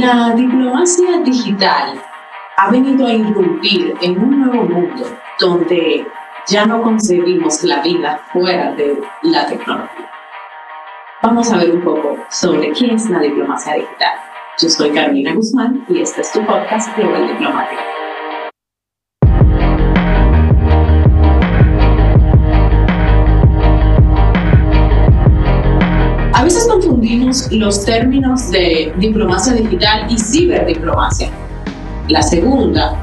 La diplomacia digital ha venido a irrumpir en un nuevo mundo donde ya no concebimos la vida fuera de la tecnología. Vamos a ver un poco sobre qué es la diplomacia digital. Yo soy Carolina Guzmán y este es tu podcast Global Diplomático. Confundimos los términos de diplomacia digital y ciberdiplomacia. La segunda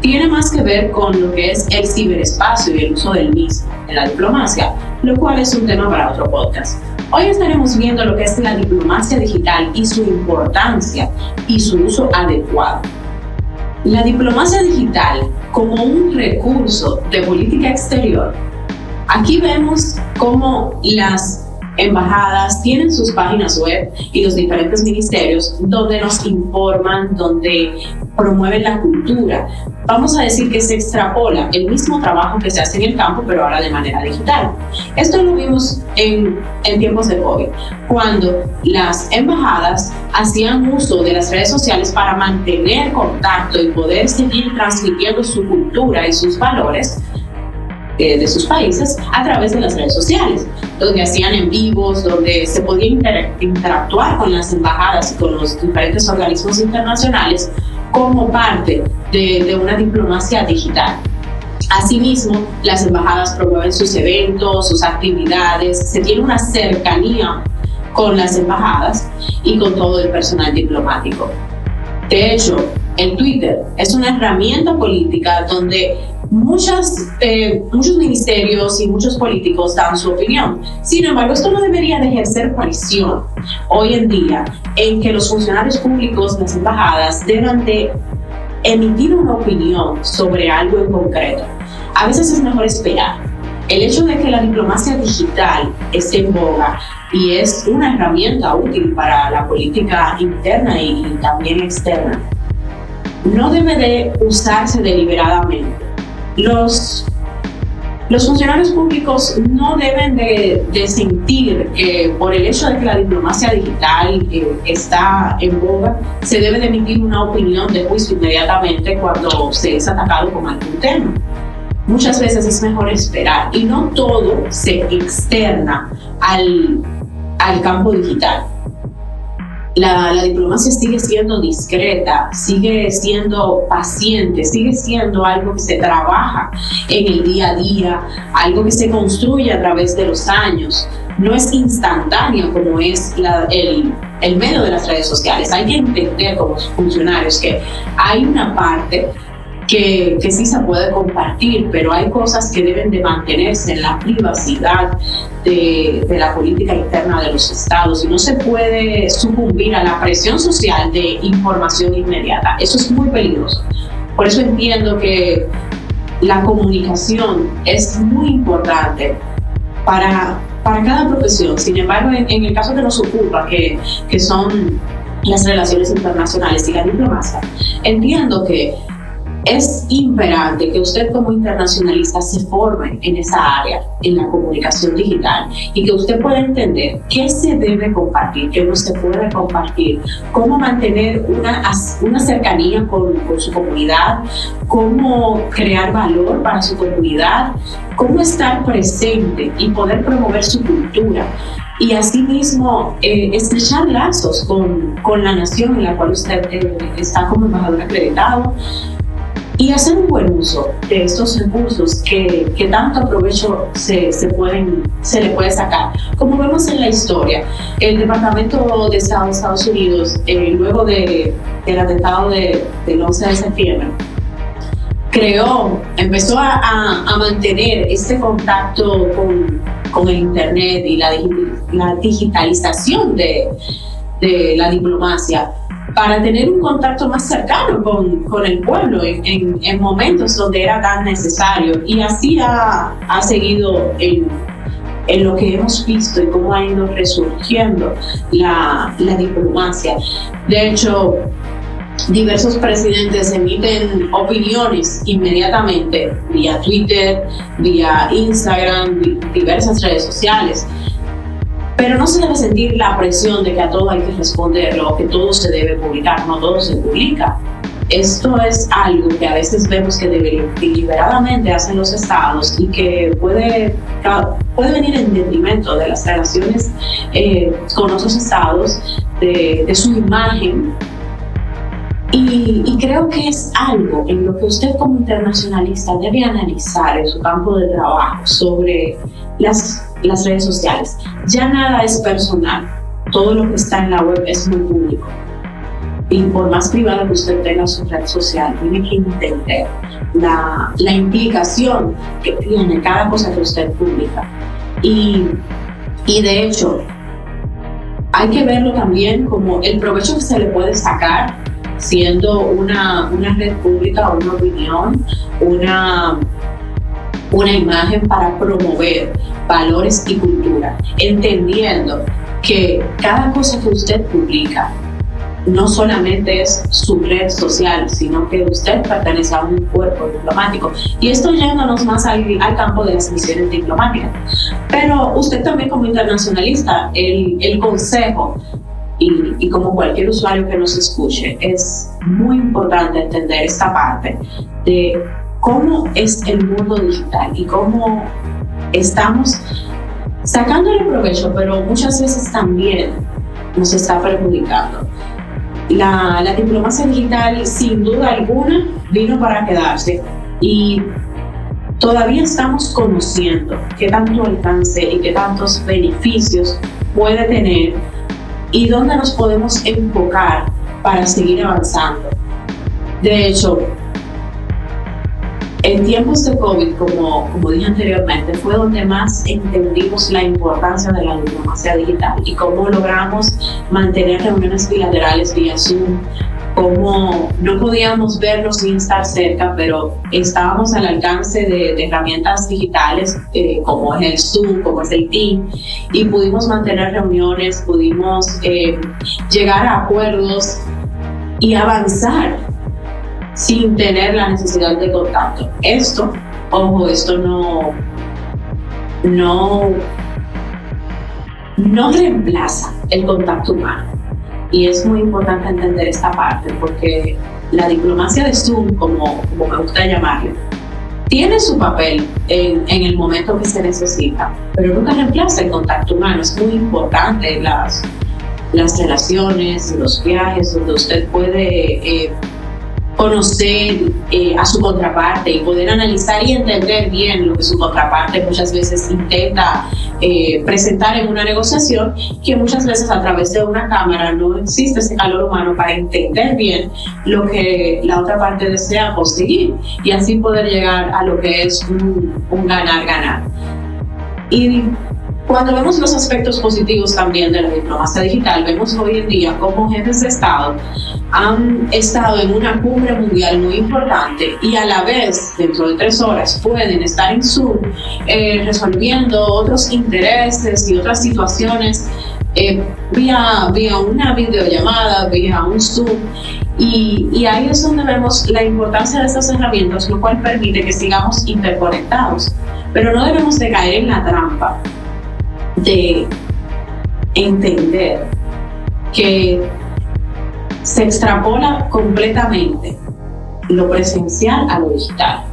tiene más que ver con lo que es el ciberespacio y el uso del mismo en la diplomacia, lo cual es un tema para otro podcast. Hoy estaremos viendo lo que es la diplomacia digital y su importancia y su uso adecuado. La diplomacia digital como un recurso de política exterior. Aquí vemos cómo las embajadas tienen sus páginas web y los diferentes ministerios donde nos informan, donde promueven la cultura. Vamos a decir que se extrapola el mismo trabajo que se hace en el campo, pero ahora de manera digital. Esto lo vimos en, tiempos de COVID, cuando las embajadas hacían uso de las redes sociales para mantener contacto y poder seguir transmitiendo su cultura y sus valores eh, de sus países a través de las redes sociales, donde hacían en vivos, donde se podía interactuar con las embajadas y con los diferentes organismos internacionales como parte de, de una diplomacia digital. Asimismo, las embajadas promueven sus eventos, sus actividades, se tiene una cercanía con las embajadas y con todo el personal diplomático. De hecho, el Twitter es una herramienta política donde muchas, eh, muchos ministerios y muchos políticos dan su opinión. Sin embargo, esto no debería de ejercer presión hoy en día en que los funcionarios públicos, las embajadas, deban de emitir una opinión sobre algo en concreto. A veces es mejor esperar. El hecho de que la diplomacia digital esté en boga y es una herramienta útil para la política interna y también externa, no debe de usarse deliberadamente los, funcionarios públicos no deben de, sentir que por el hecho de que la diplomacia digital eh, está en boga, se debe de emitir una opinión de juicio inmediatamente cuando se es atacado con algún tema. Muchas veces es mejor esperar y no todo se externa al, al campo digital la, diplomacia sigue siendo discreta, sigue siendo paciente, sigue siendo algo que se trabaja en el día a día, algo que se construye a través de los años. No es instantáneo como es el, el medio de las redes sociales. Hay que entender como funcionarios que hay una parte que, que, sí se puede compartir, pero hay cosas que deben de mantenerse en la privacidad de, de, la política interna de los estados y no se puede sucumbir a la presión social de información inmediata. Eso es muy peligroso. Por eso entiendo que la comunicación es muy importante para, para cada profesión. Sin embargo, en, en el caso que nos ocupa, que, que son las relaciones internacionales y la diplomacia, entiendo que es imperante que usted como internacionalista se forme en esa área, en la comunicación digital, y que usted pueda entender qué se debe compartir, qué no se puede compartir, cómo mantener una, una cercanía con, con su comunidad, cómo crear valor para su comunidad, cómo estar presente y poder promover su cultura. Y asimismo eh, estrechar lazos con, con, la nación en la cual usted eh, está como embajador acreditado, y hacer un buen uso de estos recursos que, que tanto provecho se, se, pueden, se le puede sacar. Como vemos en la historia, el Departamento de Estado de Estados Unidos, eh, luego de, del atentado de, del 11 de septiembre, creó, empezó a, a, mantener este contacto con, con, el Internet y la, la digitalización de, de la diplomacia para tener un contacto más cercano con, con el pueblo en, en, momentos donde era tan necesario. Y así ha, ha seguido en, en, lo que hemos visto y cómo ha ido resurgiendo la, la diplomacia. De hecho, diversos presidentes emiten opiniones inmediatamente vía Twitter, vía Instagram, diversas redes sociales. Pero no se debe sentir la presión de que a todo hay que responderlo que todo se debe publicar, no todo se publica. Esto es algo que a veces vemos que deliberadamente hacen los estados y que puede, puede venir en detrimento de las relaciones eh, con otros estados, de su imagen y, creo que es algo en lo que usted como internacionalista debe analizar en su campo de trabajo sobre las, las redes sociales. Ya nada es personal, todo lo que está en la web es muy público. Y por más privada que usted tenga su red social, tiene que entender la, la implicación que tiene cada cosa que usted publica. Y, y de hecho, hay que verlo también como el provecho que se le puede sacar siendo una, una red pública, una opinión, una, una imagen para promover valores y cultura, entendiendo que cada cosa que usted publica no solamente es su red social, sino que usted pertenece a un cuerpo diplomático. Y esto yéndonos más al, al campo de las misiones diplomáticas. Pero usted también como internacionalista, el, el consejo y, como cualquier usuario que nos escuche, es muy importante entender esta parte de cómo es el mundo digital y cómo estamos sacándole provecho, pero muchas veces también nos está perjudicando. La, la diplomacia digital, sin duda alguna, vino para quedarse y todavía estamos conociendo qué tanto alcance y qué tantos beneficios puede tener y dónde nos podemos enfocar para seguir avanzando. De hecho, en tiempos de COVID, como, como dije anteriormente, fue donde más entendimos la importancia de la diplomacia digital y cómo logramos mantener reuniones bilaterales vía Zoom, cómo no podíamos vernos ni estar cerca, pero estábamos al alcance de, herramientas digitales eh, como es el Zoom, como es el Team, y pudimos mantener reuniones, pudimos eh, llegar a acuerdos y avanzar sin tener la necesidad de contacto. Esto, ojo, esto no, no, no reemplaza el contacto humano y es muy importante entender esta parte porque la diplomacia de Zoom, como, como me gusta llamarle, tiene su papel en, en, el momento que se necesita, pero nunca reemplaza el contacto humano. Es muy importante las, las relaciones, los viajes, donde usted puede eh, conocer eh, a su contraparte y poder analizar y entender bien lo que su contraparte muchas veces intenta eh, presentar en una negociación, que muchas veces a través de una cámara no existe ese calor humano para entender bien lo que la otra parte desea conseguir y así poder llegar a lo que es un ganar-ganar. Y cuando vemos los aspectos positivos también de la diplomacia digital, vemos hoy en día cómo jefes de Estado han estado en una cumbre mundial muy importante y a la vez, dentro de tres horas, pueden estar en Zoom eh, resolviendo otros intereses y otras situaciones eh, vía, vía una videollamada, vía un Zoom. Y, y, ahí es donde vemos la importancia de estas herramientas, lo cual permite que sigamos interconectados. Pero no debemos de caer en la trampa de entender que se extrapola completamente lo presencial a lo digital,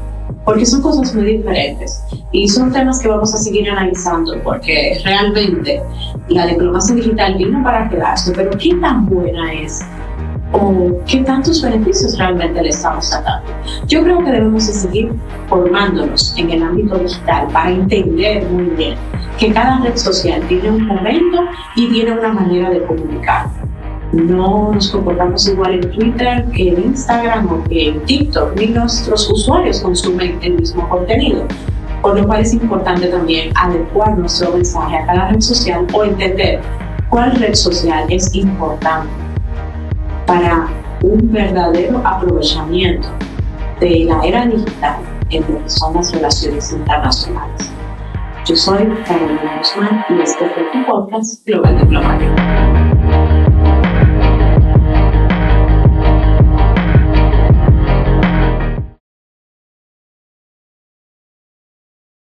porque son cosas muy diferentes y son temas que vamos a seguir analizando porque realmente la diplomacia digital vino para quedarse, pero ¿qué tan buena es o qué tantos beneficios realmente le estamos sacando. Yo creo que debemos de seguir formándonos en el ámbito digital para entender muy bien que cada red social tiene un momento y tiene una manera de comunicar. No nos comportamos igual en Twitter que en Instagram o que en TikTok, ni nuestros usuarios consumen el mismo contenido. Por lo cual es importante también adecuar nuestro mensaje a cada red social o entender cuál red social es importante para un verdadero aprovechamiento de la era digital en lo que son las relaciones internacionales. Yo soy Carolina Guzmán y este fue tu podcast Global Diplomático.